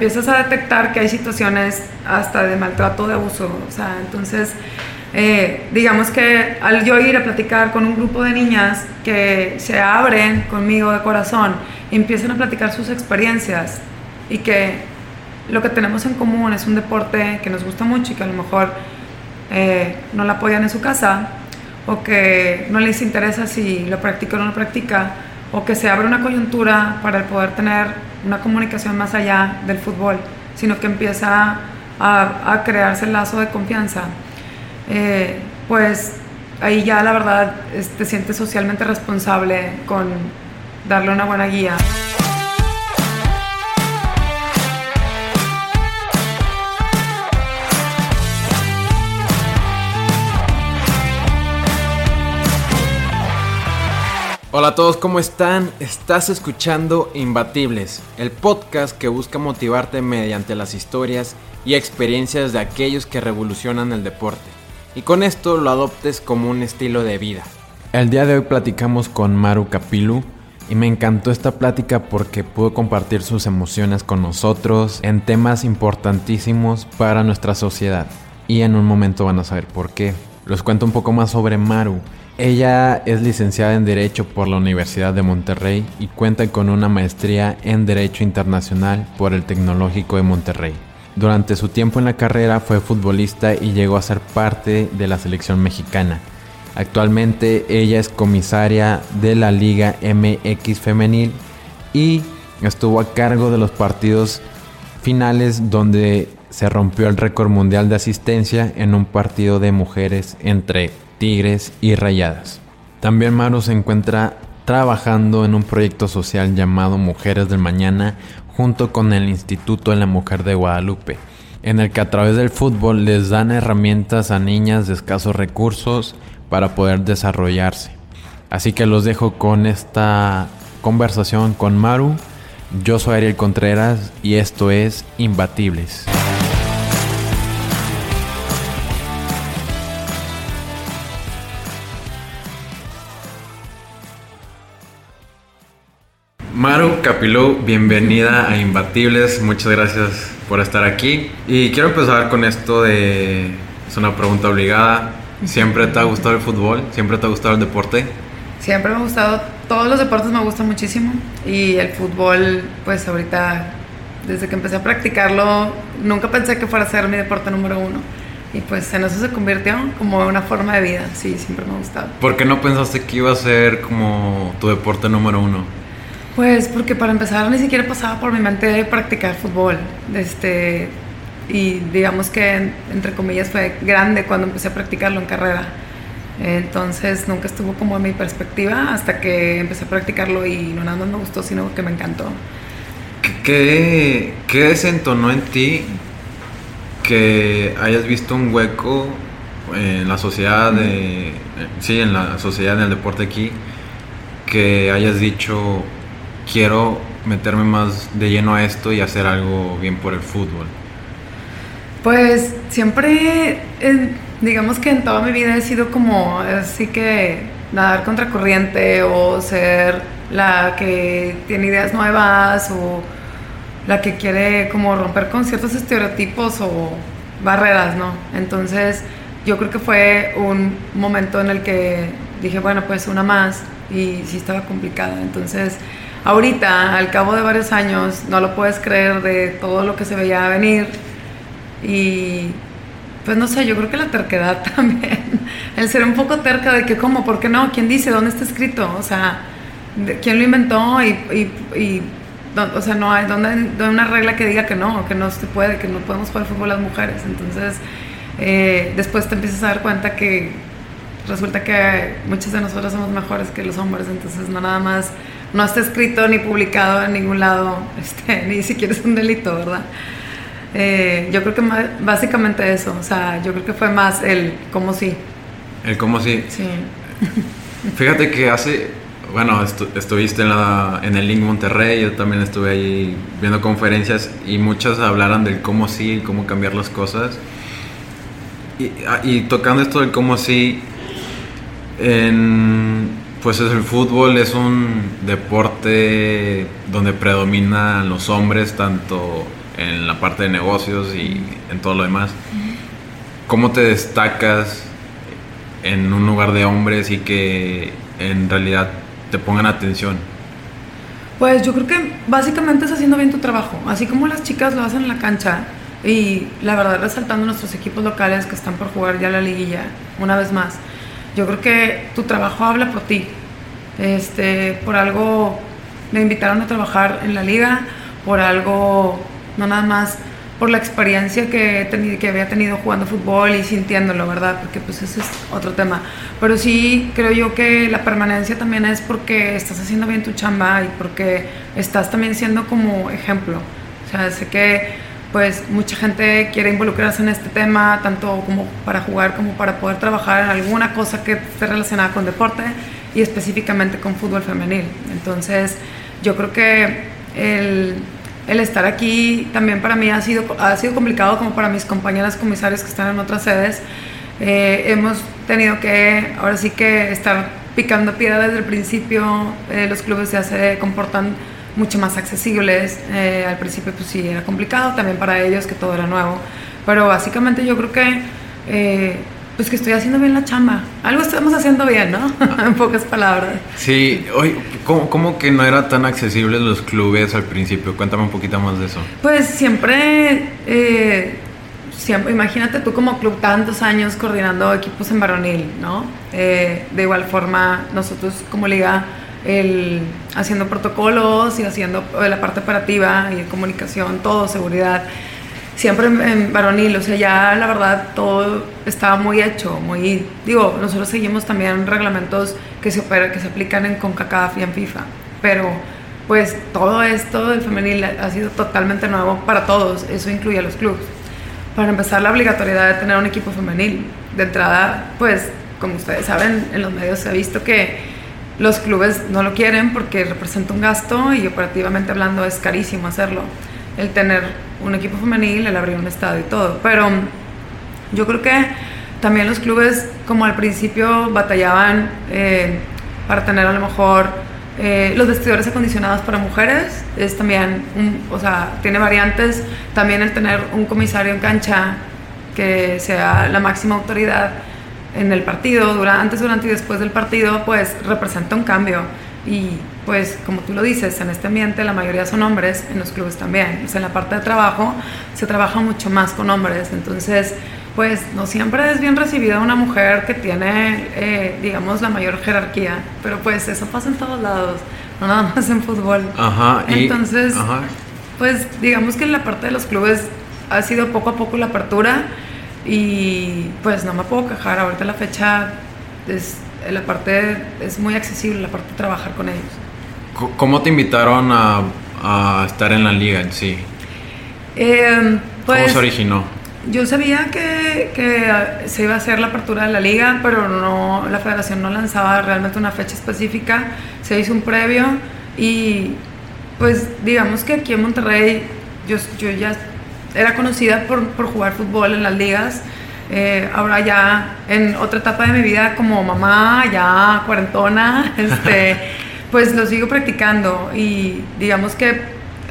empiezas a detectar que hay situaciones hasta de maltrato, de abuso, o sea, entonces, eh, digamos que al yo ir a platicar con un grupo de niñas que se abren conmigo de corazón, empiezan a platicar sus experiencias y que lo que tenemos en común es un deporte que nos gusta mucho y que a lo mejor eh, no la apoyan en su casa o que no les interesa si lo practica o no lo practica o que se abre una coyuntura para poder tener una comunicación más allá del fútbol, sino que empieza a, crearse el lazo de confianza, eh, pues ahí ya la verdad te sientes socialmente responsable con darle una buena guía. Hola a todos, ¿cómo están? Estás escuchando Imbatibles, el podcast que busca motivarte mediante las historias y experiencias de aquellos que revolucionan el deporte. Y con esto lo adoptes como un estilo de vida. El día de hoy platicamos con Maru Capilu y me encantó esta plática porque pudo compartir sus emociones con nosotros en temas importantísimos para nuestra sociedad. Y en un momento van a saber por qué. Les cuento un poco más sobre Maru. Ella es licenciada en Derecho por la Universidad de Monterrey y cuenta con una maestría en Derecho Internacional por el Tecnológico de Monterrey. Durante su tiempo en la carrera fue futbolista y llegó a ser parte de la selección mexicana. Actualmente ella es comisaria de la Liga MX Femenil y estuvo a cargo de los partidos finales donde se rompió el récord mundial de asistencia en un partido de mujeres entre Tigres y Rayadas. También Maru se encuentra trabajando en un proyecto social llamado Mujeres del Mañana junto con el Instituto de la Mujer de Guadalupe, en el que a través del fútbol les dan herramientas a niñas de escasos recursos para poder desarrollarse. Así que los dejo con esta conversación con Maru. Yo soy Ariel Contreras y esto es Imbatibles. Maru Capilou, bienvenida a Imbatibles, muchas gracias por estar aquí. Y quiero empezar con esto de, es una pregunta obligada, ¿siempre te ha gustado el fútbol? ¿Siempre te ha gustado el deporte? Siempre me ha gustado, todos los deportes me gustan muchísimo y el fútbol, pues ahorita, desde que empecé a practicarlo, nunca pensé que fuera a ser mi deporte número uno. Y pues en eso se convirtió como una forma de vida, sí, siempre me ha gustado. ¿Por qué no pensaste que iba a ser como tu deporte número uno? Pues porque para empezar ni siquiera pasaba por mi mente practicar fútbol. Este, y digamos que, entre comillas, fue grande cuando empecé a practicarlo en carrera. Entonces nunca estuvo como en mi perspectiva hasta que empecé a practicarlo y no nada más me gustó, sino que me encantó. ¿Qué, qué desentonó en ti que hayas visto un hueco en la sociedad, de, sí, en la sociedad, en el deporte aquí, que hayas dicho, quiero meterme más de lleno a esto y hacer algo bien por el fútbol? Pues siempre, digamos que en toda mi vida he sido como así que nadar contra corriente o ser la que tiene ideas nuevas o la que quiere como romper con ciertos estereotipos o barreras, ¿no? Entonces yo creo que fue un momento en el que dije, bueno, pues una más y sí estaba complicada. Entonces ahorita, al cabo de varios años, no lo puedes creer de todo lo que se veía venir. Y pues no sé, yo creo que la terquedad también. El ser un poco terca de que, ¿cómo? ¿Por qué no? ¿Quién dice? ¿Dónde está escrito? O sea, ¿quién lo inventó? Y, o sea, no hay, ¿dónde, una regla que diga que no, que no se puede, que no podemos jugar fútbol las mujeres. Entonces, eh, después te empiezas a dar cuenta que resulta que muchas de nosotros somos mejores que los hombres, entonces no nada más no está escrito ni publicado en ningún lado, este, ni siquiera es un delito, ¿verdad? Eh, yo creo que básicamente eso, o sea, yo creo que fue más el cómo sí. El cómo sí. Sí. Fíjate que hace, bueno, estuviste en, la, en el Link Monterrey, yo también estuve ahí viendo conferencias y muchas hablaron del cómo sí, cómo cambiar las cosas. Y, ah, y tocando esto del cómo sí, en, pues el fútbol es un deporte donde predominan los hombres, tanto en la parte de negocios y en todo lo demás. ¿Cómo te destacas en un lugar de hombres y que en realidad te pongan atención? Pues yo creo que básicamente es haciendo bien tu trabajo, así como las chicas lo hacen en la cancha y la verdad resaltando nuestros equipos locales que están por jugar ya la liguilla una vez más. Yo creo que tu trabajo habla por ti. Este, por algo me invitaron a trabajar en la liga, por algo no nada más por la experiencia que, que había tenido jugando fútbol y sintiéndolo, ¿verdad? Porque pues ese es otro tema. Pero sí creo yo que la permanencia también es porque estás haciendo bien tu chamba y porque estás también siendo como ejemplo. O sea, sé que pues mucha gente quiere involucrarse en este tema, tanto como para jugar como para poder trabajar en alguna cosa que esté relacionada con deporte y específicamente con fútbol femenil. Entonces, yo creo que el el estar aquí también para mí ha sido, ha sido complicado como para mis compañeras comisarias que están en otras sedes. Eh, hemos tenido que, ahora sí que estar picando piedra desde el principio, eh, los clubes ya se comportan mucho más accesibles, eh, al principio pues sí era complicado también para ellos que todo era nuevo, pero básicamente yo creo que pues que estoy haciendo bien la chamba. Algo estamos haciendo bien, ¿no? en pocas palabras. Sí, hoy, ¿cómo, que no era tan accesibles los clubes al principio? Cuéntame un poquito más de eso. Pues siempre, eh, siempre imagínate tú como club tantos años coordinando equipos en varonil, ¿no? Eh, de igual forma, nosotros como liga, el, haciendo protocolos y haciendo la parte operativa y comunicación, todo, seguridad siempre en, varonil, o sea, ya la verdad todo estaba muy hecho, muy, digo, nosotros seguimos también reglamentos que se, que se aplican en CONCACAF y en FIFA, pero pues todo esto del femenil ha sido totalmente nuevo para todos, eso incluye a los clubes. Para empezar, la obligatoriedad de tener un equipo femenil. De entrada, pues, como ustedes saben, en los medios se ha visto que los clubes no lo quieren porque representa un gasto y operativamente hablando es carísimo hacerlo. El tener un equipo femenil, el abrir un estadio y todo. Pero yo creo que también los clubes, como al principio, batallaban eh, para tener a lo mejor eh, los vestidores acondicionados para mujeres. Es también, o sea, tiene variantes. También el tener un comisario en cancha que sea la máxima autoridad en el partido, durante, antes, durante y después del partido, pues representa un cambio. Y pues como tú lo dices, en este ambiente la mayoría son hombres, en los clubes también. en la parte de trabajo se trabaja mucho más con hombres, entonces pues no siempre es bien recibida una mujer que tiene, eh, digamos, la mayor jerarquía, pero pues eso pasa en todos lados, no nada más en fútbol. Ajá. Entonces, pues digamos que en la parte de los clubes ha sido poco a poco la apertura y pues no me puedo quejar, ahorita la fecha es la parte es muy accesible, la parte de trabajar con ellos. ¿Cómo te invitaron a, a estar en la liga en sí? Eh, pues, ¿Cómo se originó? Yo sabía que, que, se iba a hacer la apertura de la liga, pero no, la federación no lanzaba realmente una fecha específica. Se hizo un previo y pues digamos que aquí en Monterrey yo, yo ya era conocida por, por jugar fútbol en las ligas. Eh, ahora ya en otra etapa de mi vida como mamá, ya cuarentona, este, pues lo sigo practicando y digamos que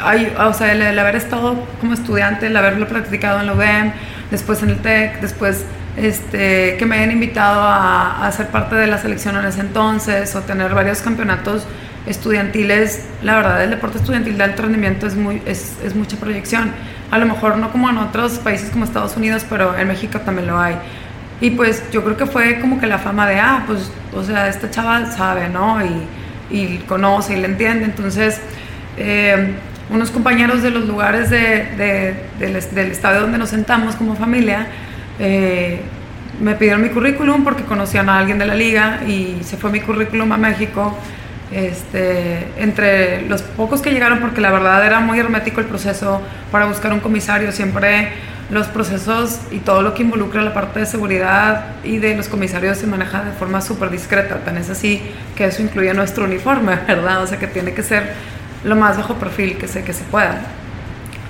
hay, o sea, el, haber estado como estudiante, el haberlo practicado en la UDEM, después en el TEC, después este, que me hayan invitado a, a ser parte de la selección en ese entonces o tener varios campeonatos estudiantiles, la verdad el deporte estudiantil de alto rendimiento es, muy, es, es mucha proyección a lo mejor no como en otros países como Estados Unidos, pero en México también lo hay. Y pues yo creo que fue como que la fama de, ah, pues, o sea, esta chava sabe, ¿no? Y, y conoce y le entiende. Entonces, eh, unos compañeros de los lugares de, del, del, estadio donde nos sentamos como familia, eh, me pidieron mi currículum porque conocían a alguien de la liga y se fue mi currículum a México este, entre los pocos que llegaron, porque la verdad era muy hermético el proceso para buscar un comisario, siempre los procesos y todo lo que involucra la parte de seguridad y de los comisarios se maneja de forma súper discreta, tan es así que eso incluye nuestro uniforme, ¿verdad? O sea que tiene que ser lo más bajo perfil que se, que se pueda.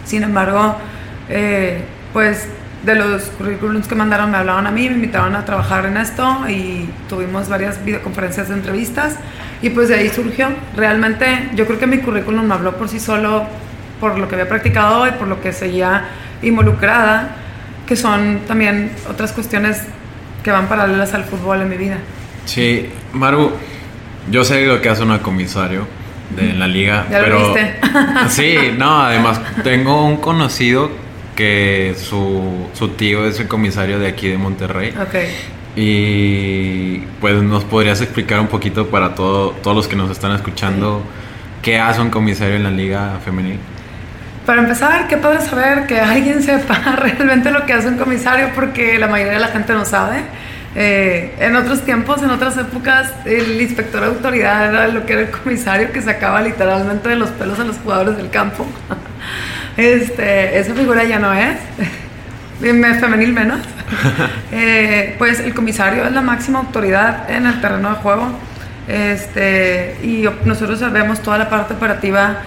Sin embargo, eh, pues de los currículums que mandaron me hablaban a mí, me invitaron a trabajar en esto y tuvimos varias videoconferencias de entrevistas y pues de ahí surgió. Realmente yo creo que mi currículum me habló por sí solo por lo que había practicado y por lo que seguía involucrada, que son también otras cuestiones que van paralelas al fútbol en mi vida. Sí, Maru, yo sé lo que hace una comisario de la liga, ¿Ya pero lo viste? sí, no, además tengo un conocido que su, su tío es el comisario de aquí de Monterrey. ok. Y pues nos podrías explicar un poquito para todo, todos los que nos están escuchando qué hace un comisario en la liga femenil. Para empezar, qué padre saber que alguien sepa realmente lo que hace un comisario, porque la mayoría de la gente no sabe. Eh, en otros tiempos, en otras épocas, el inspector de autoridad era lo que era el comisario que sacaba literalmente de los pelos a los jugadores del campo. Este, esa figura ya no es, femenil menos. Eh, pues el comisario es la máxima autoridad en el terreno de juego. Este, y nosotros vemos toda la parte operativa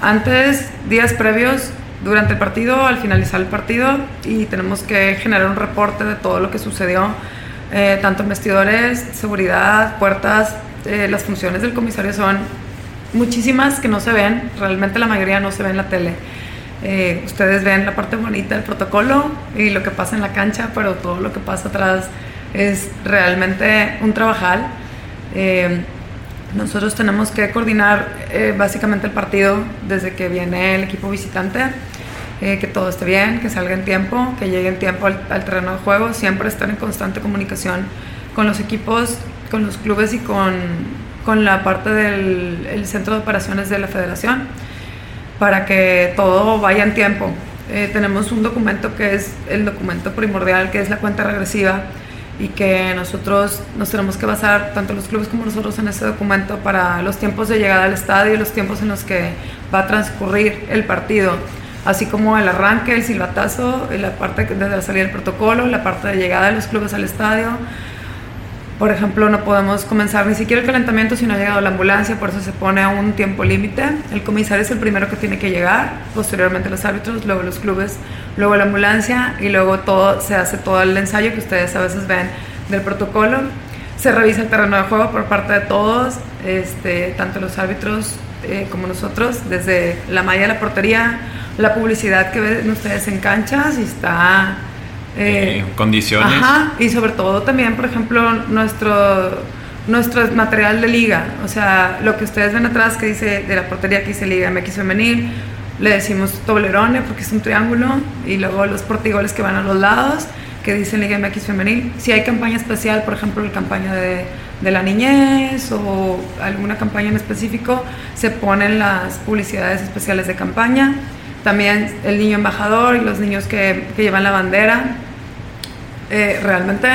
antes, días previos, durante el partido, al finalizar el partido, y tenemos que generar un reporte de todo lo que sucedió, eh, tanto en vestidores, seguridad, puertas. eh, las funciones del comisario son muchísimas que no se ven, realmente la mayoría no se ve en la tele. Eh, ustedes ven la parte bonita del protocolo y lo que pasa en la cancha, pero todo lo que pasa atrás es realmente un trabajal. Eh, nosotros tenemos que coordinar eh, básicamente el partido desde que viene el equipo visitante, eh, que todo esté bien, que salga en tiempo, que llegue en tiempo al, al terreno de juego, siempre estar en constante comunicación con los equipos, con los clubes y con, con la parte del el centro de operaciones de la federación para que todo vaya en tiempo. Eh, tenemos un documento que es el documento primordial, que es la cuenta regresiva, y que nosotros nos tenemos que basar, tanto los clubes como nosotros, en ese documento para los tiempos de llegada al estadio los tiempos en los que va a transcurrir el partido, así como el arranque, el silbatazo, la parte de la salida del protocolo, la parte de llegada de los clubes al estadio, por ejemplo, no podemos comenzar ni siquiera el calentamiento si no ha llegado la ambulancia, por eso se pone un tiempo límite. El comisario es el primero que tiene que llegar, posteriormente los árbitros, luego los clubes, luego la ambulancia y luego todo se hace todo el ensayo que ustedes a veces ven del protocolo. Se revisa el terreno de juego por parte de todos, este, tanto los árbitros eh, como nosotros, desde la malla de la portería, la publicidad que ven ustedes en cancha, si está eh, Eh, condiciones. Ajá, y sobre todo también, por ejemplo, nuestro, nuestro material de liga. O sea, lo que ustedes ven atrás que dice de la portería que dice Liga MX Femenil, le decimos toblerone porque es un triángulo, y luego los portigoles que van a los lados que dicen Liga MX Femenil. Si hay campaña especial, por ejemplo, la campaña de, de la niñez o alguna campaña en específico, se ponen las publicidades especiales de campaña. También el niño embajador y los niños que, que llevan la bandera. Eh, realmente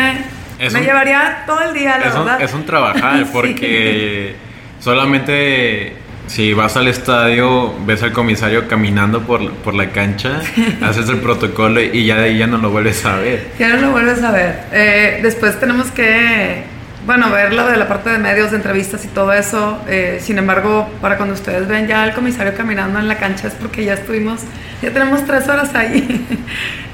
Es me un- llevaría todo el día, la Es un, verdad. es un trabajar Sí. porque solamente si vas al estadio, ves al comisario caminando por, por la cancha, haces el protocolo y ya de ahí ya no lo vuelves a ver. Ya no lo vuelves a ver. Eh, después tenemos que, bueno, ver lo de la parte de medios, de entrevistas y todo eso. Eh, sin embargo, para cuando ustedes ven ya al comisario caminando en la cancha es porque ya estuvimos, ya tenemos tres horas ahí.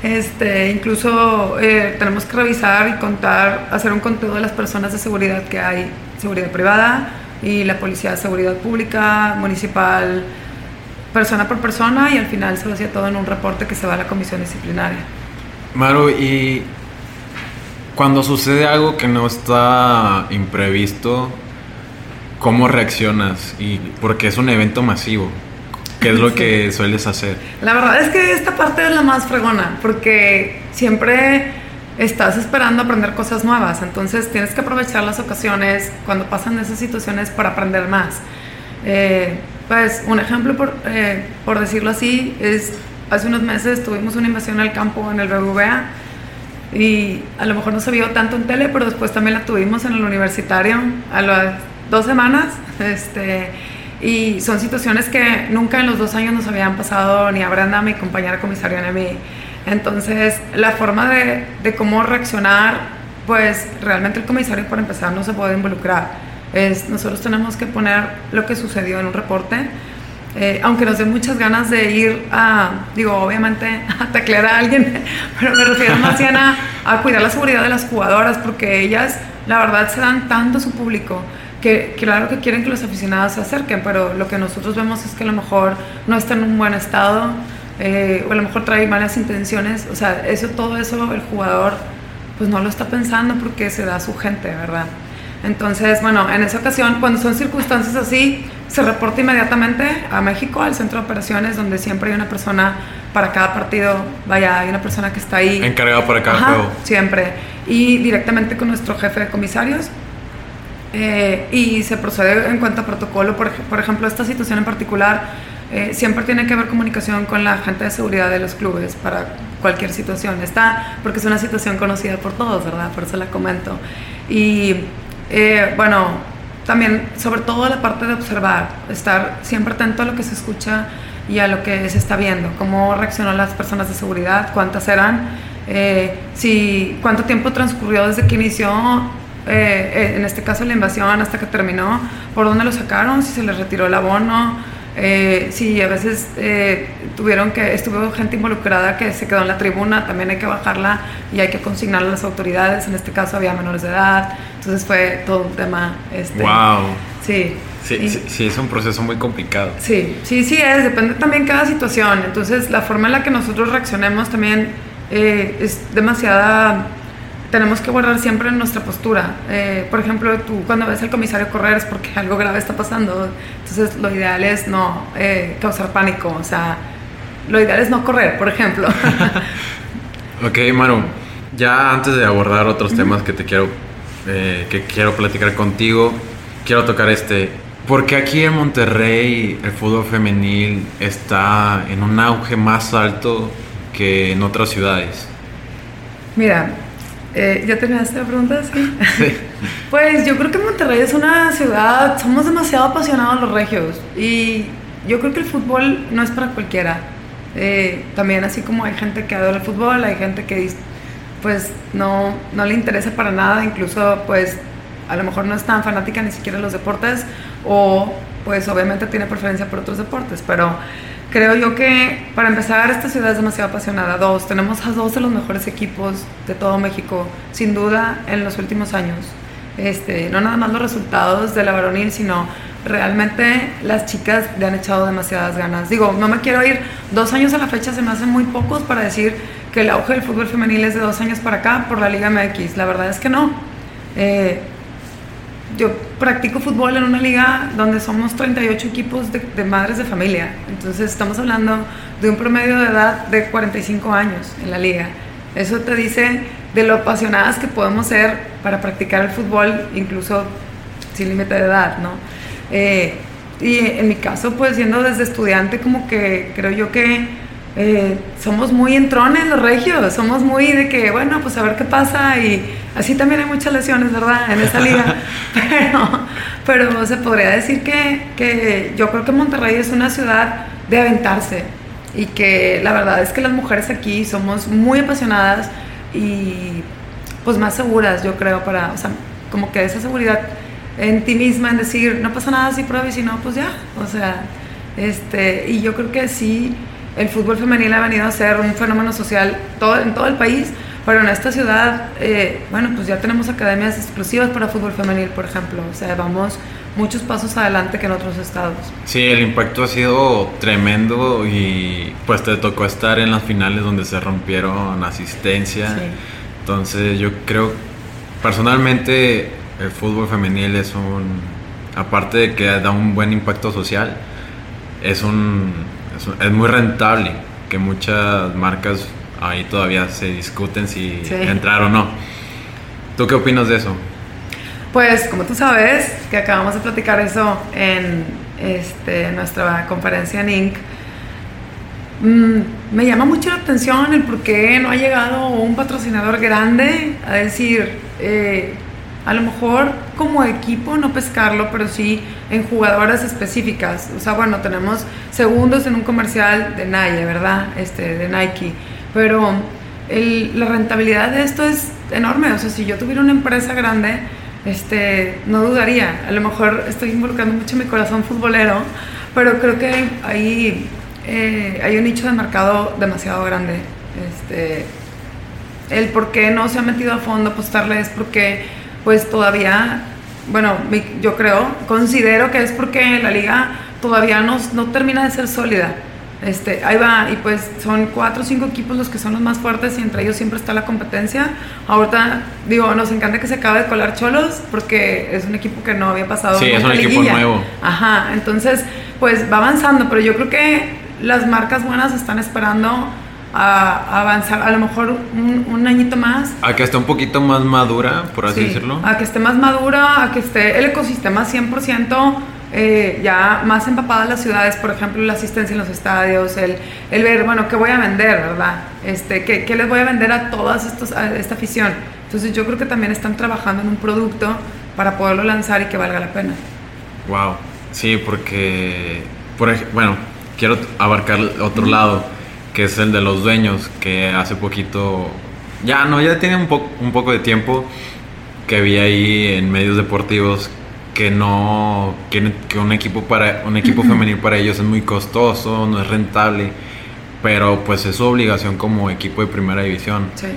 Este, incluso eh, tenemos que revisar y contar, hacer un conteo de las personas de seguridad que hay, seguridad privada y la policía de seguridad pública, municipal, persona por persona y al final se lo hacía todo en un reporte que se va a la comisión disciplinaria. Maru, y cuando sucede algo que no está imprevisto, ¿cómo reaccionas? Y porque es un evento masivo. ¿Qué es lo que sueles hacer? La verdad es que esta parte es la más fregona, porque siempre estás esperando aprender cosas nuevas, entonces tienes que aprovechar las ocasiones cuando pasan esas situaciones para aprender más. Eh, pues un ejemplo, por, eh, por decirlo así, es hace unos meses tuvimos una invasión al campo en el BBVA y a lo mejor no se vio tanto en tele, pero después también la tuvimos en el universitario a las dos semanas. Este, y son situaciones que nunca en los dos años nos habían pasado ni a Brenda, mi compañera comisaria, ni a mí. Entonces, la forma de, de cómo reaccionar, pues realmente el comisario, para empezar, no se puede involucrar. Es, nosotros tenemos que poner lo que sucedió en un reporte. Eh, aunque nos dé muchas ganas de ir a, digo, obviamente a taclear a alguien, pero me refiero más bien a, a cuidar la seguridad de las jugadoras, porque ellas, la verdad, se dan tanto a su público que claro que quieren que los aficionados se acerquen, pero lo que nosotros vemos es que a lo mejor no está en un buen estado eh, o a lo mejor trae malas intenciones, o sea, eso, todo eso el jugador pues no lo está pensando porque se da a su gente, ¿verdad? Entonces, bueno, en esa ocasión, cuando son circunstancias así, se reporta inmediatamente a México, al centro de operaciones, donde siempre hay una persona para cada partido, vaya, hay una persona que está ahí. Encargada para cada juego. Siempre. Y directamente con nuestro jefe de comisarios, eh, y se procede en cuanto a protocolo. Por, por ejemplo, esta situación en particular eh, siempre tiene que haber comunicación con la gente de seguridad de los clubes para cualquier situación. Está, porque es una situación conocida por todos, ¿verdad? Por eso la comento. Y eh, bueno, también sobre todo la parte de observar, estar siempre atento a lo que se escucha y a lo que se está viendo, cómo reaccionan las personas de seguridad, cuántas eran, si, cuánto tiempo transcurrió desde que inició eh, en este caso la invasión hasta que terminó, por dónde lo sacaron, si se les retiró el abono, eh, si a veces eh, tuvieron que, estuvo gente involucrada que se quedó en la tribuna, también hay que bajarla y hay que consignarla a las autoridades, en este caso había menores de edad, entonces fue todo un tema. Este, ¡Wow! Sí. Sí, sí, sí, es un proceso muy complicado. Sí, sí, sí es, depende también cada situación, entonces la forma en la que nosotros reaccionemos también es demasiada tenemos que guardar siempre nuestra postura. Eh, por ejemplo, tú cuando ves al comisario correr es porque algo grave está pasando. Entonces, lo ideal es no eh, causar pánico. O sea, lo ideal es no correr, por ejemplo. ok, Maru. Ya antes de abordar otros temas que te quiero, eh, que quiero platicar contigo, quiero tocar este. Porque aquí en Monterrey el fútbol femenil está en un auge más alto que en otras ciudades? Mira, eh, ¿Ya terminaste la pregunta? Sí. pues yo creo que Monterrey es una ciudad, somos demasiado apasionados los regios y yo creo que el fútbol no es para cualquiera. Eh, también así como hay gente que adora el fútbol, hay gente que pues no, no le interesa para nada, incluso pues a lo mejor no es tan fanática ni siquiera de los deportes o pues obviamente tiene preferencia por otros deportes, pero Creo yo que para empezar esta ciudad es demasiado apasionada. Dos, tenemos a dos de los mejores equipos de todo México, sin duda en los últimos años. Este, no nada más los resultados de la varonil, sino realmente las chicas le han echado demasiadas ganas. Digo, no me quiero ir dos años a la fecha, se me hacen muy pocos para decir que el auge del fútbol femenil es de dos años para acá por la Liga MX. La verdad es que no. Eh, yo practico fútbol en una liga donde somos 38 equipos de, madres de familia. Entonces estamos hablando de un promedio de edad de 45 años en la liga. Eso te dice de lo apasionadas que podemos ser para practicar el fútbol, incluso sin límite de edad, ¿no? Eh, y en mi caso, pues siendo desde estudiante, como que creo yo que eh, somos muy entrones los regios, somos muy de que, bueno, pues a ver qué pasa y así también hay muchas lesiones, ¿verdad? En esa liga, pero, pero se podría decir que, que yo creo que Monterrey es una ciudad de aventarse y que la verdad es que las mujeres aquí somos muy apasionadas y pues más seguras, yo creo, para, o sea, como que esa seguridad en ti misma, en decir, no pasa nada si pruebas y si no, pues ya, o sea, este, y yo creo que sí el fútbol femenil ha venido a ser un fenómeno social todo, en todo el país, pero en esta ciudad, eh, bueno, pues ya tenemos academias exclusivas para fútbol femenil, por ejemplo. O sea, vamos muchos pasos adelante que en otros estados. Sí, el impacto ha sido tremendo y pues te tocó estar en las finales donde se rompieron asistencia. Entonces yo creo, personalmente, el fútbol femenil es un, aparte de que da un buen impacto social, es un es, muy rentable, que muchas marcas ahí todavía se discuten si entrar o no. ¿Tú qué opinas de eso? Pues como tú sabes, que acabamos de platicar eso en este, nuestra conferencia en Inc., mm, me llama mucho la atención el por qué no ha llegado un patrocinador grande a decir, eh, a lo mejor como equipo no pescarlo, pero sí en jugadoras específicas. O sea, bueno, tenemos segundos en un comercial de Nike, ¿verdad? Este, de Nike. Pero la rentabilidad de esto es enorme. O sea, si yo tuviera una empresa grande, este, no dudaría. A lo mejor estoy involucrando mucho mi corazón futbolero, pero creo que hay, eh, hay un nicho de mercado demasiado grande. Este, el por qué no se ha metido a fondo apostarle es porque pues todavía bueno, yo creo, considero que es porque la liga todavía no, no termina de ser sólida. Este, ahí va, y pues son cuatro o cinco equipos los que son los más fuertes y entre ellos siempre está la competencia. Ahorita, digo, nos encanta que se acabe de colar Cholos porque es un equipo que no había pasado. Sí, es un equipo nuevo. Ajá, entonces, pues va avanzando, pero yo creo que las marcas buenas están esperando a, avanzar, a lo mejor un, añito más. A que esté un poquito más madura, por así decirlo. A que esté más madura, a que esté el ecosistema 100% eh, ya más empapadas las ciudades, por ejemplo, la asistencia en los estadios, el, el ver, bueno, ¿qué voy a vender, verdad? Este, ¿qué, ¿qué, les voy a vender a todas estos, a esta afición? Entonces yo creo que también están trabajando en un producto para poderlo lanzar y que valga la pena. Wow, sí, porque, por bueno, quiero abarcar otro lado, que es el de los dueños, que hace poquito, ya no, ya tiene un, po un poco de tiempo que vi ahí en medios deportivos que no que, que un equipo para un equipo femenil para ellos es muy costoso, no es rentable, pero pues es su obligación como equipo de primera división. Sí.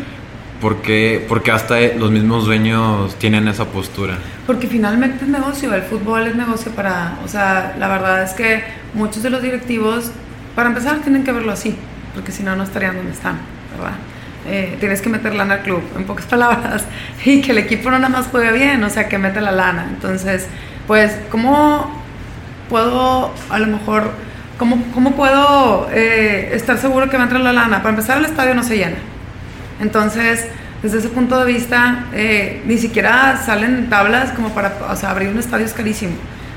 Porque, porque hasta los mismos dueños tienen esa postura. Porque finalmente es negocio, el fútbol es negocio para, o sea, la verdad es que muchos de los directivos, para empezar, tienen que verlo así, porque si no, no estarían donde están, ¿verdad? Eh, tienes que meter lana al club, en pocas palabras, y que el equipo no nada más juegue bien, o sea, que mete la lana. Entonces, pues, ¿cómo puedo, a lo mejor, cómo, cómo puedo eh, estar seguro que va a entrar la lana? Para empezar, el estadio no se llena. Entonces, desde ese punto de vista, eh, ni siquiera salen tablas como para, o sea, abrir un estadio es carísimo.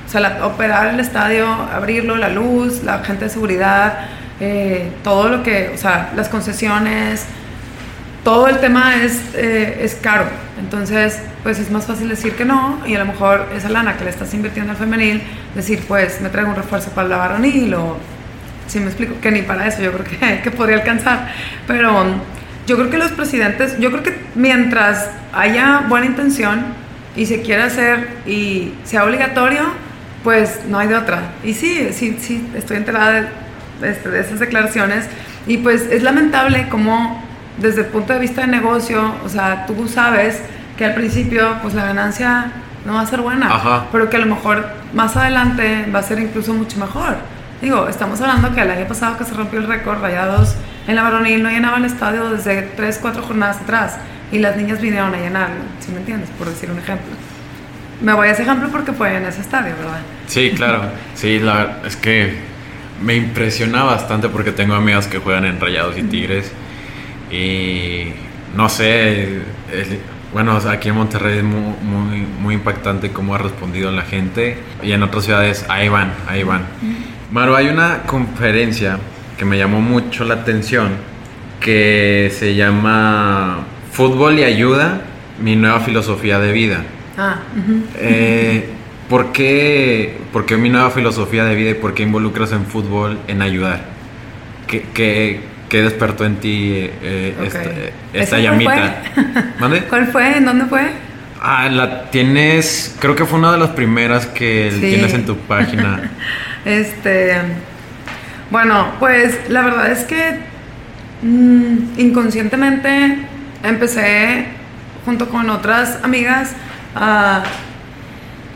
O sea, operar el estadio, abrirlo, la luz, la gente de seguridad, todo lo que, o sea, las concesiones, todo el tema es, eh, es caro. Entonces, pues es más fácil decir que no y a lo mejor esa lana que le estás invirtiendo al femenil, decir, pues me traigo un refuerzo para la varonil o, si me explico, que ni para eso yo creo que, que podría alcanzar. Pero yo creo que los presidentes, yo creo que mientras haya buena intención y se quiera hacer y sea obligatorio, pues no hay de otra. Y sí, sí, sí, estoy enterada de, este, de esas declaraciones y pues es lamentable cómo desde el punto de vista de negocio, o sea, tú sabes que al principio, pues la ganancia no va a ser buena, pero que a lo mejor más adelante va a ser incluso mucho mejor. Digo, estamos hablando que el año pasado que se rompió el récord, Rayados en la varonil no llenaba el estadio desde 3, 4 jornadas atrás y las niñas vinieron a llenarlo, ¿sí me entiendes? Por decir un ejemplo. Me voy a ese ejemplo porque fue en ese estadio, ¿verdad? Sí, claro. Sí, la, es que me impresiona bastante porque tengo amigas que juegan en Rayados y Tigres. Y no sé, bueno, aquí en Monterrey es muy, muy, impactante cómo ha respondido la gente. Y en otras ciudades, ahí van, ahí van. Maru, hay una conferencia que me llamó mucho la atención que se llama Fútbol y Ayuda, mi nueva filosofía de vida. Ah, eh, ¿por, qué, ¿Por qué mi nueva filosofía de vida y por qué involucras en fútbol en ayudar? ¿Qué, qué, ¿Qué despertó en ti eh, esta, llamita? Fue? ¿Cuál fue? ¿En dónde fue? Ah, la tienes, creo que fue una de las primeras que tienes en tu página. este, bueno, pues la verdad es que mm, inconscientemente empecé junto con otras amigas a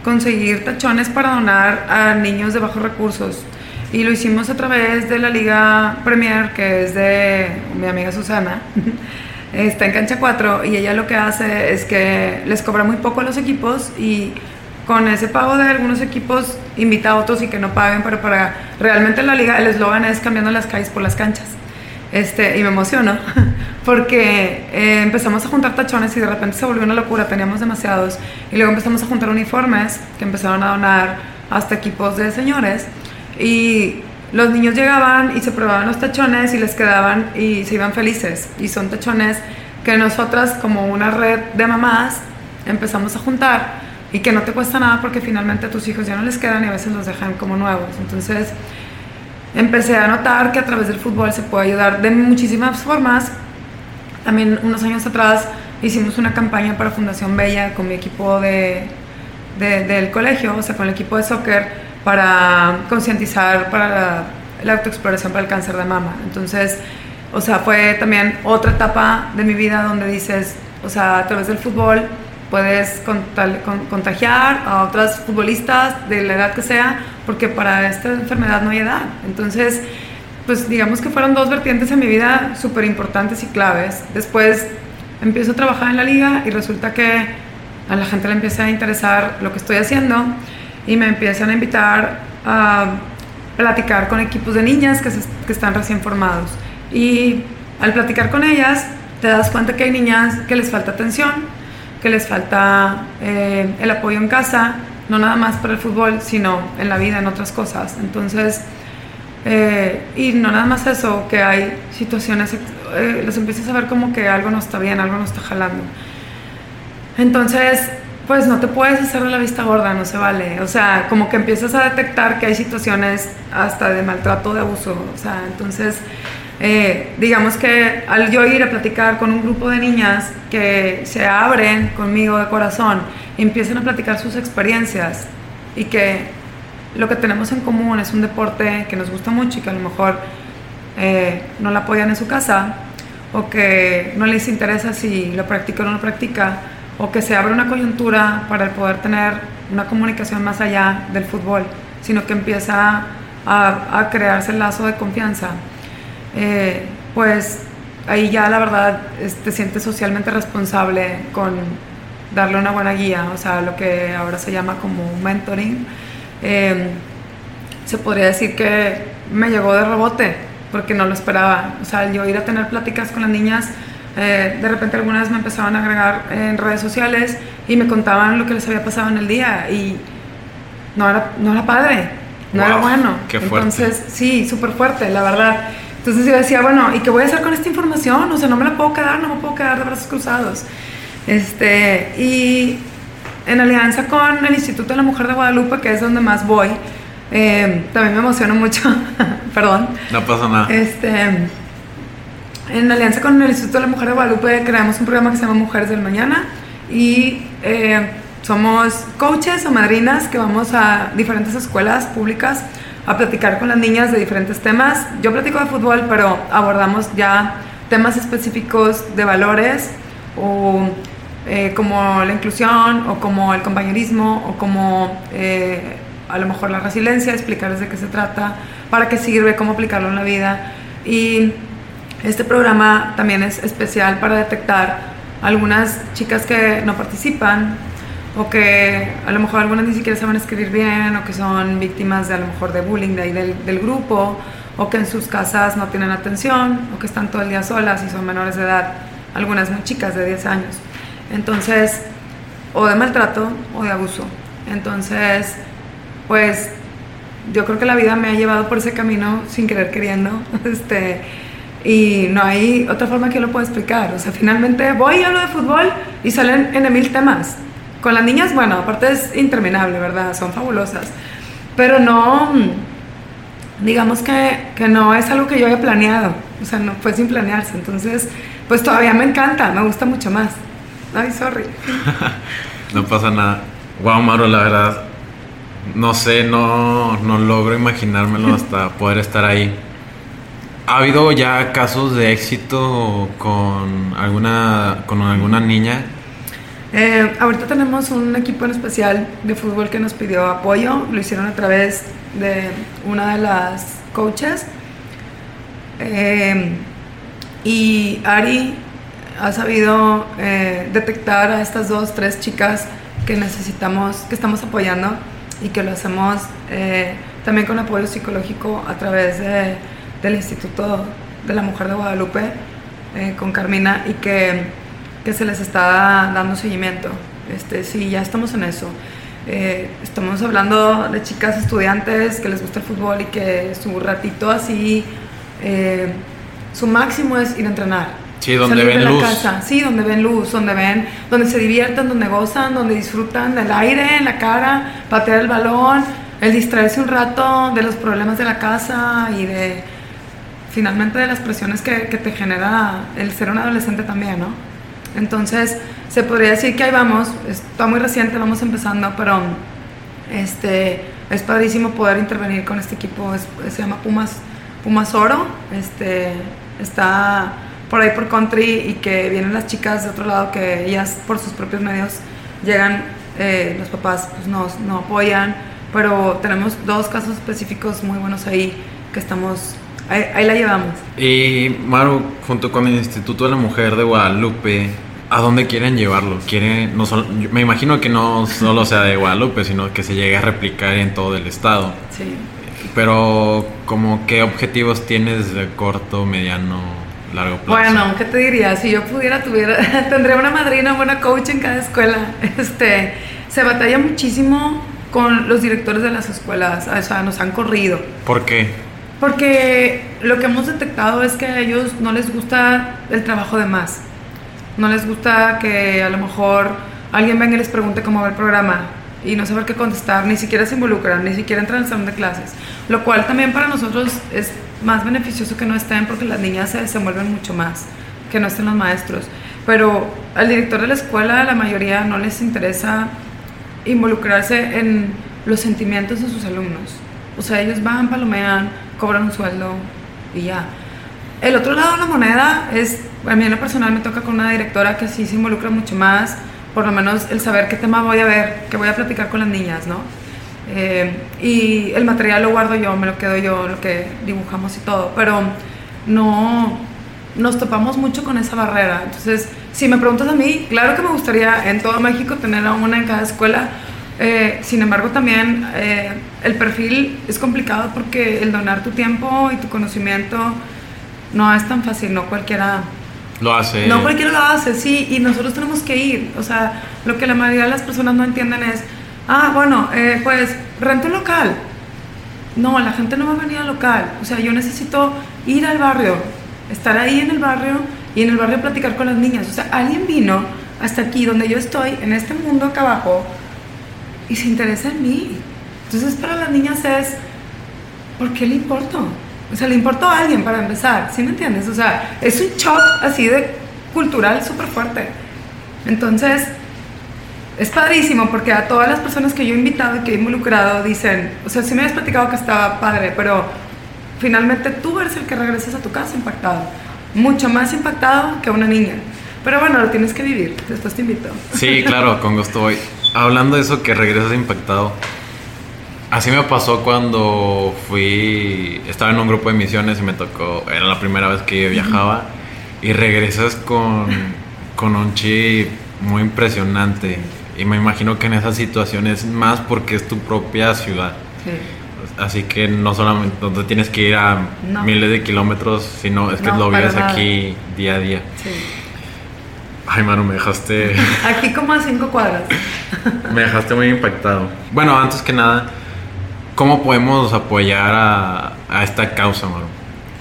conseguir tachones para donar a niños de bajos recursos. Y lo hicimos a través de la Liga Premier, que es de mi amiga Susana. Está en cancha 4 y ella lo que hace es que les cobra muy poco a los equipos y con ese pago de algunos equipos invita a otros y que no paguen, pero para realmente la liga el eslogan es cambiando las calles por las canchas. Este, y me emociono porque eh, empezamos a juntar tachones y de repente se volvió una locura, teníamos demasiados y luego empezamos a juntar uniformes que empezaron a donar hasta equipos de señores y los niños llegaban y se probaban los tachones y les quedaban y se iban felices. Y son tachones que nosotras como una red de mamás empezamos a juntar y que no te cuesta nada porque finalmente a tus hijos ya no les quedan y a veces los dejan como nuevos. Entonces empecé a notar que a través del fútbol se puede ayudar de muchísimas formas. También unos años atrás hicimos una campaña para Fundación Bella con mi equipo de, del colegio, o sea, con el equipo de soccer para concientizar para la, autoexploración para el cáncer de mama. Entonces, o sea, fue también otra etapa de mi vida donde dices, o sea, a través del fútbol puedes contagiar a otras futbolistas de la edad que sea, porque para esta enfermedad no hay edad. Entonces, pues digamos que fueron dos vertientes en mi vida súper importantes y claves. Después empiezo a trabajar en la liga y resulta que a la gente le empieza a interesar lo que estoy haciendo y me empiezan a invitar a platicar con equipos de niñas que, que están recién formados. Y al platicar con ellas, te das cuenta que hay niñas que les falta atención, que les falta eh, el apoyo en casa, no nada más para el fútbol, sino en la vida, en otras cosas. Entonces, eh, y no nada más eso, que hay situaciones, eh, los empiezas a ver como que algo no está bien, algo no está jalando. Entonces, pues no te puedes hacer la vista gorda, no se vale. O sea, como que empiezas a detectar que hay situaciones hasta de maltrato, de abuso. O sea, entonces eh, digamos que al yo ir a platicar con un grupo de niñas que se abren conmigo de corazón, empiezan a platicar sus experiencias y que lo que tenemos en común es un deporte que nos gusta mucho y que a lo mejor eh, no la apoyan en su casa o que no les interesa si lo practica o no lo practica o que se abre una coyuntura para poder tener una comunicación más allá del fútbol, sino que empieza a, a crearse el lazo de confianza. Eh, pues ahí ya la verdad te sientes socialmente responsable con darle una buena guía, o sea, lo que ahora se llama como mentoring. Em, se podría decir que me llegó de rebote, porque no lo esperaba. O sea, yo ir a tener pláticas con las niñas, eh, de repente algunas me empezaban a agregar en redes sociales y me contaban lo que les había pasado en el día y no era, no era padre, no era bueno. Entonces, sí, súper fuerte, la verdad. Entonces yo decía, bueno, ¿y qué voy a hacer con esta información? O sea, no me la puedo quedar, no me puedo quedar de brazos cruzados. Este, y en alianza con el Instituto de la Mujer de Guadalupe, que es donde más voy, eh, también me emociono mucho, perdón. No pasa nada. Este, en alianza con el Instituto de la Mujer de Guadalupe creamos un programa que se llama Mujeres del Mañana y eh, somos coaches o madrinas que vamos a diferentes escuelas públicas a platicar con las niñas de diferentes temas. Yo platico de fútbol, pero abordamos ya temas específicos de valores o eh, como la inclusión o como el compañerismo o como eh, a lo mejor la resiliencia, explicarles de qué se trata, para qué sirve, cómo aplicarlo en la vida. Y este programa también es especial para detectar algunas chicas que no participan o que a lo mejor algunas ni siquiera saben escribir bien, o que son víctimas de a lo mejor de bullying de ahí del, del, grupo, o que en sus casas no tienen atención, o que están todo el día solas y son menores de edad, algunas muy chicas de 10 años. Entonces, o de maltrato o de abuso. Entonces, pues yo creo que la vida me ha llevado por ese camino sin querer queriendo. Este, y no hay otra forma que yo lo pueda explicar. O sea, finalmente voy y hablo de fútbol y salen en mil temas. Con las niñas, bueno, aparte es interminable, ¿verdad? Son fabulosas. Pero no, digamos que, que no es algo que yo haya planeado. O sea, no fue sin planearse. Entonces, pues todavía me encanta, me gusta mucho más. Ay, sorry. no pasa nada. Wow, Mauro, la verdad, no sé, no, no logro imaginármelo hasta poder estar ahí. ¿Ha habido ya casos de éxito con alguna, con alguna niña eh, ahorita tenemos un equipo en especial de fútbol que nos pidió apoyo, lo hicieron a través de una de las coaches. Eh, y Ari ha sabido eh, detectar a estas dos, tres chicas que necesitamos, que estamos apoyando y que lo hacemos también con apoyo psicológico a través de, del Instituto de la Mujer de Guadalupe con Carmina y que que se les está dando seguimiento. Este, sí, ya estamos en eso. Eh, estamos hablando de chicas estudiantes que les gusta el fútbol y que su ratito así, eh, su máximo es ir a entrenar. Sí, donde ven luz. Sí, donde ven luz, donde ven, donde se diviertan, donde gozan, donde disfrutan del aire en la cara, patear el balón, el distraerse un rato de los problemas de la casa y de finalmente de las presiones que, que te genera el ser un adolescente también, ¿no? Entonces, se podría decir que ahí vamos, está muy reciente, vamos empezando, pero este, es padrísimo poder intervenir con este equipo, se llama Pumas, Pumas Oro, este, está por ahí por country y que vienen las chicas de otro lado que ellas por sus propios medios llegan, eh, los papás pues, no apoyan, pero tenemos dos casos específicos muy buenos ahí que estamos, ahí, ahí la llevamos. Y Maru, junto con el Instituto de la Mujer de Guadalupe, ¿a dónde quieren llevarlo? ¿Quieren, no solo- me imagino que no solo sea de Guadalupe, sino que se llegue a replicar en todo el estado. Sí. Pero, como qué objetivos tienes de corto, mediano, largo plazo? Bueno, ¿qué te diría? Si yo pudiera, tuviera, tendría una madrina, buena coach en cada escuela. Este, se batalla muchísimo con los directores de las escuelas, o sea, nos han corrido. ¿Por qué? Porque lo que hemos detectado es que a ellos no les gusta el trabajo de más. No les gusta que a lo mejor alguien venga y les pregunte cómo va el programa y no saber qué contestar, ni siquiera se involucran, ni siquiera entran al salón de clases. Lo cual también para nosotros es más beneficioso que no estén porque las niñas se desenvuelven mucho más que no estén los maestros. Pero al director de la escuela, la mayoría no les interesa involucrarse en los sentimientos de sus alumnos. O sea, ellos van, palomean, cobran un sueldo y ya. El otro lado de la moneda es, a mí en lo personal me toca con una directora que sí se involucra mucho más, por lo menos el saber qué tema voy a ver, qué voy a platicar con las niñas, ¿no? Eh, y el material lo guardo yo, me lo quedo yo, lo que dibujamos y todo, pero no nos topamos mucho con esa barrera. Entonces, si me preguntas a mí, claro que me gustaría en todo México tener a una en cada escuela. Eh, sin embargo, también eh, el perfil es complicado porque el donar tu tiempo y tu conocimiento no es tan fácil, no cualquiera Lo hace. no cualquiera lo hace, sí, y nosotros tenemos que ir. O sea, lo que la mayoría de las personas no entienden es, ah, bueno, eh, pues rento un local. No, la gente no va a venir al local. O sea, yo necesito ir al barrio, estar ahí en el barrio y en el barrio platicar con las niñas. O sea, alguien vino hasta aquí donde yo estoy, en este mundo acá abajo, y se interesa en mí. Entonces, para las niñas es, ¿por qué le importo? O sea, le importó a alguien para empezar, ¿sí me entiendes? O sea, es un shock así de cultural súper fuerte. Entonces, es padrísimo porque a todas las personas que yo he invitado y que he involucrado dicen, o sea, sí me habías platicado que estaba padre, pero finalmente tú eres el que regresas a tu casa impactado. Mucho más impactado que una niña. Pero bueno, lo tienes que vivir. Después te invito. Sí, claro, con gusto voy. Hablando de eso que regresas impactado, así me pasó cuando fui, estaba en un grupo de misiones y me tocó, era la primera vez que viajaba y regresas con, con un chip muy impresionante y me imagino que en esas situaciones más porque es tu propia ciudad. Sí. Así que no solamente no tienes que ir a No. miles de kilómetros, sino es que No, lo vives aquí día a día. sí. Ay, mano, me dejaste... Aquí como a cinco cuadras. Me dejaste muy impactado. Bueno, antes que nada, ¿cómo podemos apoyar a, a esta causa, Maru?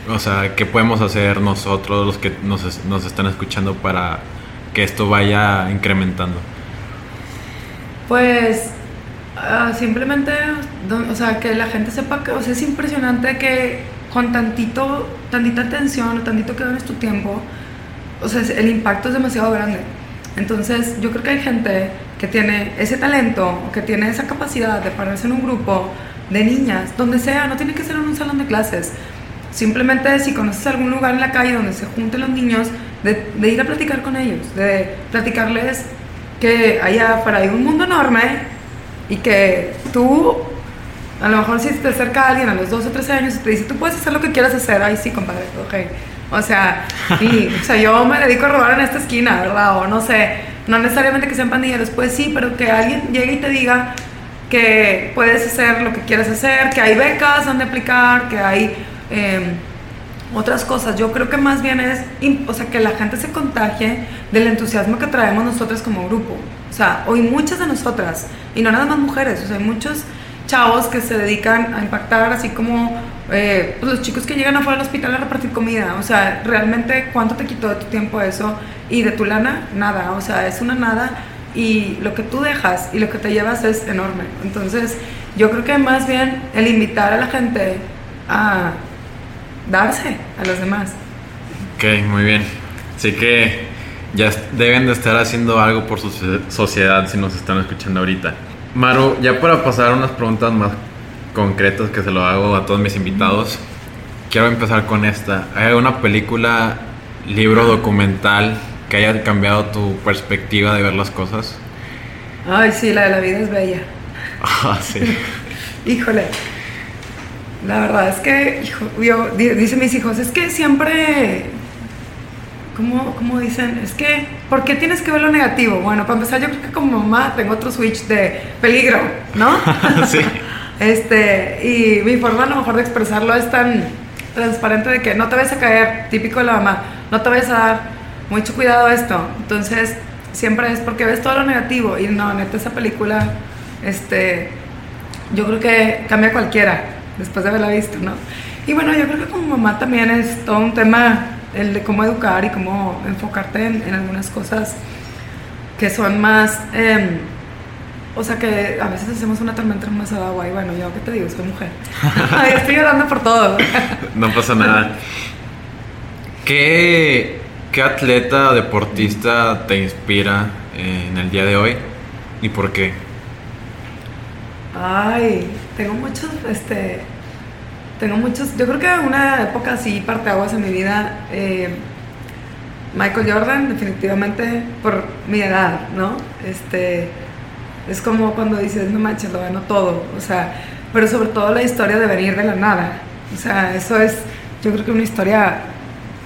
O sea, ¿qué podemos hacer nosotros, los que nos, nos están escuchando, para que esto vaya incrementando? Pues ah, simplemente, o sea, que la gente sepa que, o sea, es impresionante que con tantito, tantita atención tantito que dones tu tiempo, o sea, el impacto es demasiado grande. Entonces, yo creo que hay gente que tiene ese talento, que tiene esa capacidad de pararse en un grupo de niñas, donde sea, no tiene que ser en un salón de clases. Simplemente si conoces algún lugar en la calle donde se junten los niños, de, de ir a platicar con ellos, de platicarles que allá afuera hay un mundo enorme y que tú, a lo mejor si te acerca alguien a los 12 o 13 años y te dice, tú puedes hacer lo que quieras hacer, ay sí, compadre, ok. O sea, y, o sea, yo me dedico a robar en esta esquina, ¿verdad? O no sé, no necesariamente que sean pandilleros, pues sí, pero que alguien llegue y te diga que puedes hacer lo que quieras hacer, que hay becas donde aplicar, que hay eh, otras cosas. Yo creo que más bien es, o sea, que la gente se contagie del entusiasmo que traemos nosotras como grupo. O sea, hoy muchas de nosotras, y no nada más mujeres, o sea, hay muchos chavos que se dedican a impactar, así como eh, pues, los chicos que llegan afuera del hospital a repartir comida. O sea, realmente, ¿cuánto te quitó de tu tiempo eso? Y de tu lana, nada. O sea, es una nada. Y lo que tú dejas y lo que te llevas es enorme. Entonces, yo creo que más bien el invitar a la gente a darse a los demás. Ok, muy bien. Así que ya deben de estar haciendo algo por su so- sociedad si nos están escuchando ahorita. Maru, ya para pasar a unas preguntas más concretas que se lo hago a todos mis invitados, quiero empezar con esta. ¿Hay alguna película, libro, documental que haya cambiado tu perspectiva de ver las cosas? Ay, sí, la de la vida es bella. Ah, sí. Híjole. La verdad es que, hijo, yo, di- dicen mis hijos, es que siempre, ¿cómo, ¿cómo dicen? Es que, ¿por qué tienes que ver lo negativo? Bueno, para empezar, yo creo que como mamá tengo otro switch de peligro, ¿no? Sí. Este, y mi forma a lo mejor de expresarlo es tan transparente de que no te vayas a caer, típico de la mamá, no te vayas a dar mucho cuidado a esto. Entonces, siempre es porque ves todo lo negativo y no, neta, esa película, este, yo creo que cambia a cualquiera después de haberla visto, ¿no? Y bueno, yo creo que como mamá también es todo un tema el de cómo educar y cómo enfocarte en, algunas cosas que son más, em, o sea que a veces hacemos una tormenta en de agua y bueno, yo qué te digo, soy mujer. Estoy llorando por todo. No pasa nada. ¿Qué, qué atleta deportista te inspira en el día de hoy y por qué? Ay, tengo muchos, este, tengo muchos, yo creo que una época así, parteaguas en mi vida, eh, Michael Jordan, definitivamente, por mi edad, ¿no? Este, es como cuando dices, no manches, lo gano todo, o sea, pero sobre todo la historia de venir de la nada, o sea, eso es, yo creo que una historia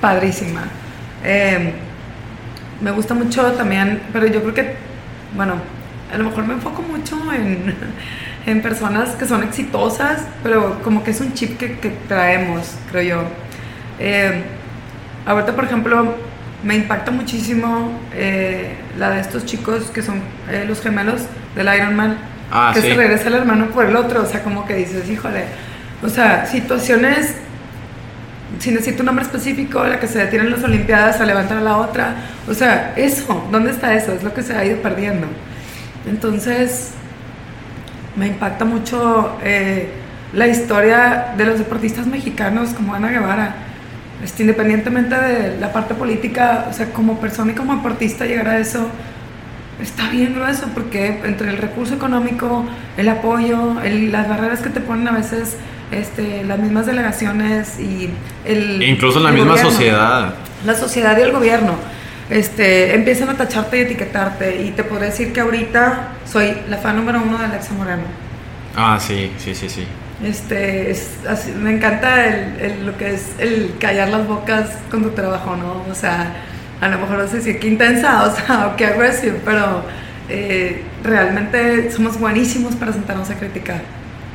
padrísima. Eh, me gusta mucho también, pero yo creo que, bueno, a lo mejor me enfoco mucho en, en personas que son exitosas, pero como que es un chip que, que traemos, creo yo. Eh, ahorita, por ejemplo, me impacta muchísimo eh, la de estos chicos que son eh, los gemelos del Ironman, Ah, que sí. se regresa el hermano por el otro, o sea, como que dices, híjole, o sea, situaciones sin decir tu nombre específico, la que se detiene en las Olimpiadas a levantar a la otra. O sea, eso, ¿dónde está eso? Es lo que se ha ido perdiendo. Entonces, me impacta mucho eh, la historia de los deportistas mexicanos como Ana Guevara. Este, independientemente de la parte política, o sea, como persona y como deportista llegar a eso, está bien grueso porque entre el recurso económico, el apoyo, el- las barreras que te ponen a veces este, las mismas delegaciones y el... Incluso la el misma gobierno, sociedad. La sociedad y el gobierno este, empiezan a tacharte y etiquetarte y te podré decir que ahorita soy la fan número uno de Alexa Moreno. Ah, sí, sí, sí, sí. Este, es me encanta el, lo que es el callar las bocas con tu trabajo, ¿no? O sea, a lo mejor no sé si qué intensa, o sea, o qué agresivo, pero eh, realmente somos buenísimos para sentarnos a criticar.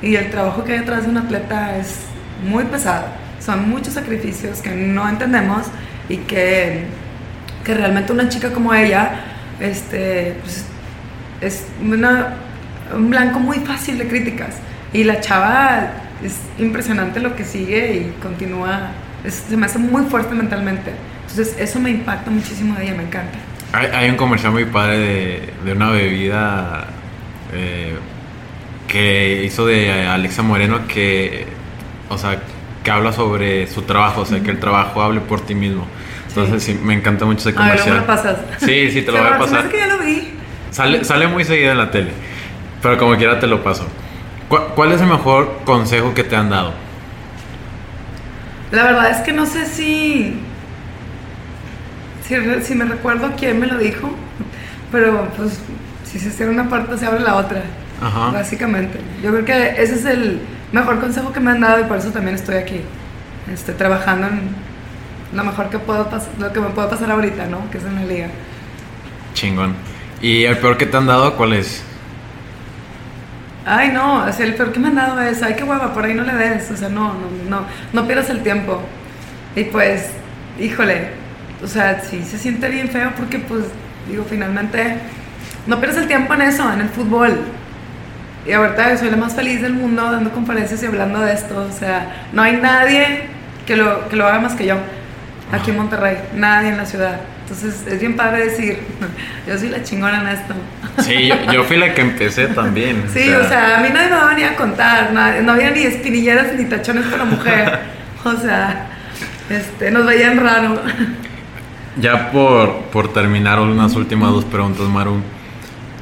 Y el trabajo que hay detrás de un atleta es muy pesado. Son muchos sacrificios que no entendemos y que, que realmente una chica como ella, este, pues, es un blanco muy fácil de críticas. Y la chava es impresionante lo que sigue y continúa, es- se me hace muy fuerte mentalmente. Entonces eso me impacta muchísimo de ella, me encanta. Hay, hay un comercial muy padre de, de una bebida eh, que hizo de Alexa Moreno que, o sea, que habla sobre su trabajo, o sea, que el trabajo hable por ti mismo. Entonces, sí, me encanta mucho ese A ver, comercial. me lo pasas. Sí, sí, te lo voy a pasar. que ya lo vi. Sale, sale muy seguido en la tele, pero como quiera te lo paso. ¿Cuál, es el mejor consejo que te han dado? La verdad es que no sé si, si, me recuerdo quién me lo dijo, pero pues si se cierra una puerta se abre la otra, Ajá. básicamente. Yo creo que ese es el mejor consejo que me han dado y por eso también estoy aquí, este, trabajando en lo mejor que puedo lo que me puede pasar ahorita, ¿no? Que es en la liga. Chingón. ¿Y el peor que te han dado cuál es? Ay, no, o sea, el peor que me han dado es, ay, qué hueva, por ahí no le des, o sea, no, no, no, no pierdas el tiempo. Y pues, híjole, o sea, sí se siente bien feo porque, pues, digo, finalmente, no pierdas el tiempo en eso, en el fútbol. Y ahorita soy la más feliz del mundo dando conferencias y hablando de esto, o sea, no hay nadie que lo, que lo haga más que yo, aquí en Monterrey, nadie en la ciudad. Entonces, es bien padre decir, yo soy la chingona en esto. Sí, yo, yo fui la que empecé también. Sí, o sea, a mí nadie me va a venir a contar, na- no, había ni espinilleras ni tachones para mujer. O sea, este, nos veían raro. Ya por, por terminar, unas últimas dos preguntas, Maru.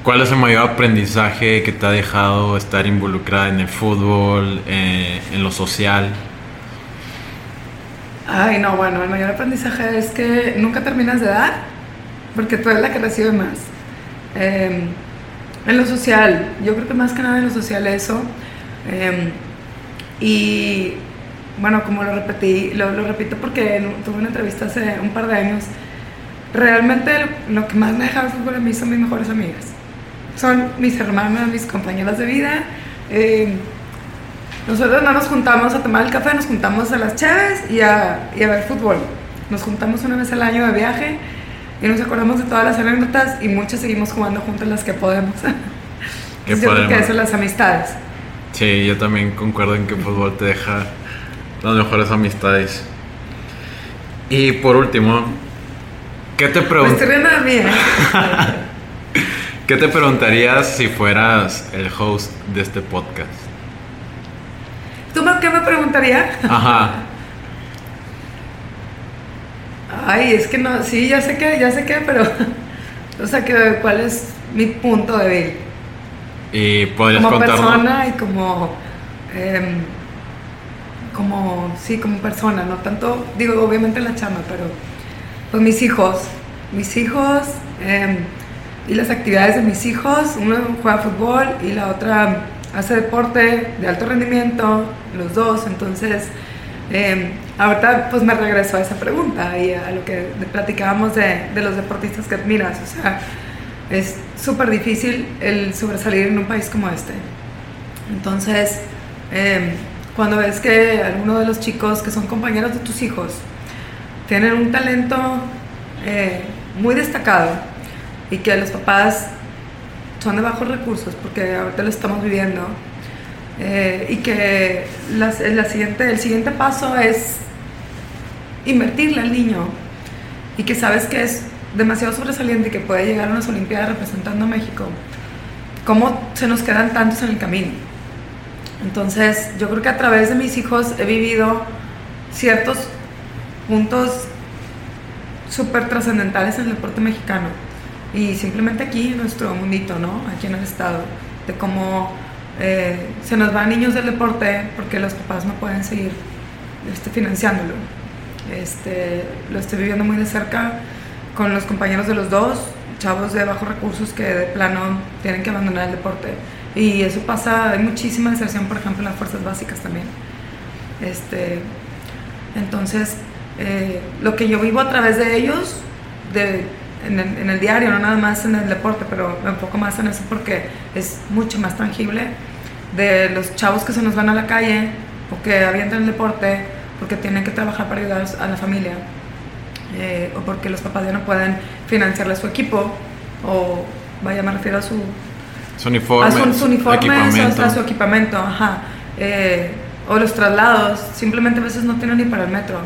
¿Cuál es el mayor aprendizaje que te ha dejado estar involucrada en el fútbol, eh, en lo social? Ay, no, bueno, el mayor aprendizaje es que nunca terminas de dar, porque tú eres la que recibe más. Eh, en lo social, yo creo que más que nada en lo social eso. Em, y bueno, como lo repetí, lo, repito porque tuve una entrevista hace un par de años, realmente lo que más me deja el fútbol a mí son mis mejores amigas. Son mis hermanas, mis compañeras de vida. Eh, nosotros no nos juntamos a tomar el café, nos juntamos a las chaves y a, y a ver fútbol. Nos juntamos una vez al año de viaje y nos acordamos de todas las anécdotas y muchas seguimos jugando juntas las que podemos. Qué yo creo que eso las amistades. Sí, yo también concuerdo en que el fútbol te deja las mejores amistades. Y por último, ¿qué te preguntarías? ¿eh? ¿Qué te preguntarías si fueras el host de este podcast? ¿Tú qué me preguntarías? Ajá. Ay, es que no, sí, ya sé que, ya sé que, pero, o sea, que, ¿cuál es mi punto vista? Y podrías como persona y como, em, como, sí, como persona, no tanto, digo, obviamente la chama, pero, pues mis hijos, mis hijos em, y las actividades de mis hijos, uno juega fútbol y la otra hace deporte de alto rendimiento, los dos, entonces eh, ahorita pues me regreso a esa pregunta y a lo que platicábamos de, de los deportistas que admiras, o sea, es súper difícil el sobresalir en un país como este. Entonces, em, cuando ves que alguno de los chicos que son compañeros de tus hijos tienen un talento eh, muy destacado y que los papás son de bajos recursos, porque ahorita lo estamos viviendo, eh, y que la, siguiente, el siguiente paso es invertirle al niño y que sabes que es demasiado sobresaliente y que puede llegar a unas Olimpiadas representando a México, ¿cómo se nos quedan tantos en el camino? Entonces, yo creo que a través de mis hijos he vivido ciertos puntos súper trascendentales en el deporte mexicano y simplemente aquí en nuestro mundito, ¿no? Aquí en el estado, de cómo eh, se nos van niños del deporte porque los papás no pueden seguir este, financiándolo. Este, lo estoy viviendo muy de cerca con los compañeros de los dos, chavos de bajos recursos que de plano tienen que abandonar el deporte. Y eso pasa, hay muchísima deserción, por ejemplo, en las fuerzas básicas también. Este, entonces, eh, lo que yo vivo a través de ellos, de en el, diario, no nada más en el deporte, pero me enfoco más en eso porque es mucho más tangible de los chavos que se nos van a la calle o que avientan el deporte porque tienen que trabajar para ayudar a la familia eh, o porque los papás ya no pueden financiarle su equipo o vaya me refiero a su, su uniforme, a su, uniforme a su equipamiento ajá. Eh, o los traslados simplemente a veces no tienen ni para el metro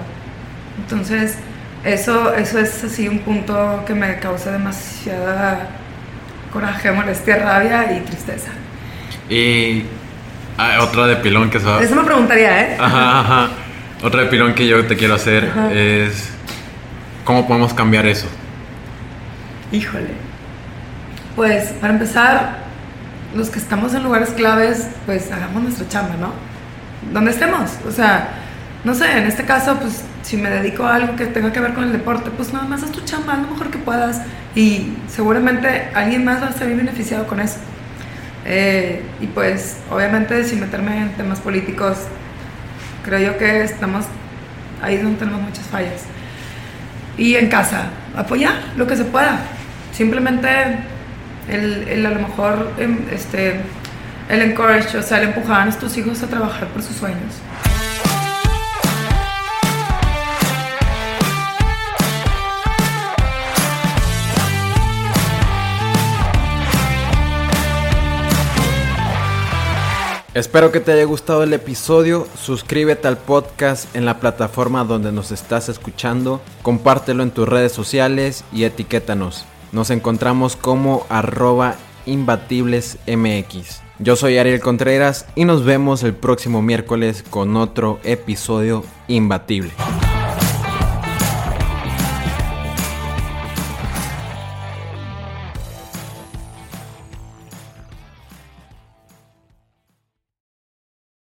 entonces eso, eso es así un punto que me causa demasiada coraje, molestia, rabia y tristeza. Y ah, otra de pilón que se Eso me preguntaría, ¿eh? Ajá, ajá. Otra de pilón que yo te quiero hacer es... ¿Cómo podemos cambiar eso? Híjole. Pues para empezar, los que estamos en lugares claves, pues hagamos nuestra chamba, ¿no? Donde estemos. O sea, no sé, en este caso, pues si me dedico a algo que tenga que ver con el deporte, pues nada más haz tu chamba lo mejor que puedas y seguramente alguien más va a salir beneficiado con eso. Eh, y pues obviamente sin meterme en temas políticos, creo yo que estamos ahí donde tenemos muchas fallas. Y en casa, apoyar lo que se pueda. Simplemente el, el a lo mejor em, este, el encourage, o sea, el empujar a nuestros hijos a trabajar por sus sueños. Espero que te haya gustado el episodio. Suscríbete al podcast en la plataforma donde nos estás escuchando. Compártelo en tus redes sociales y etiquétanos. Nos encontramos como arroba imbatiblesmx. Yo soy Ariel Contreras y nos vemos el próximo miércoles con otro episodio imbatible.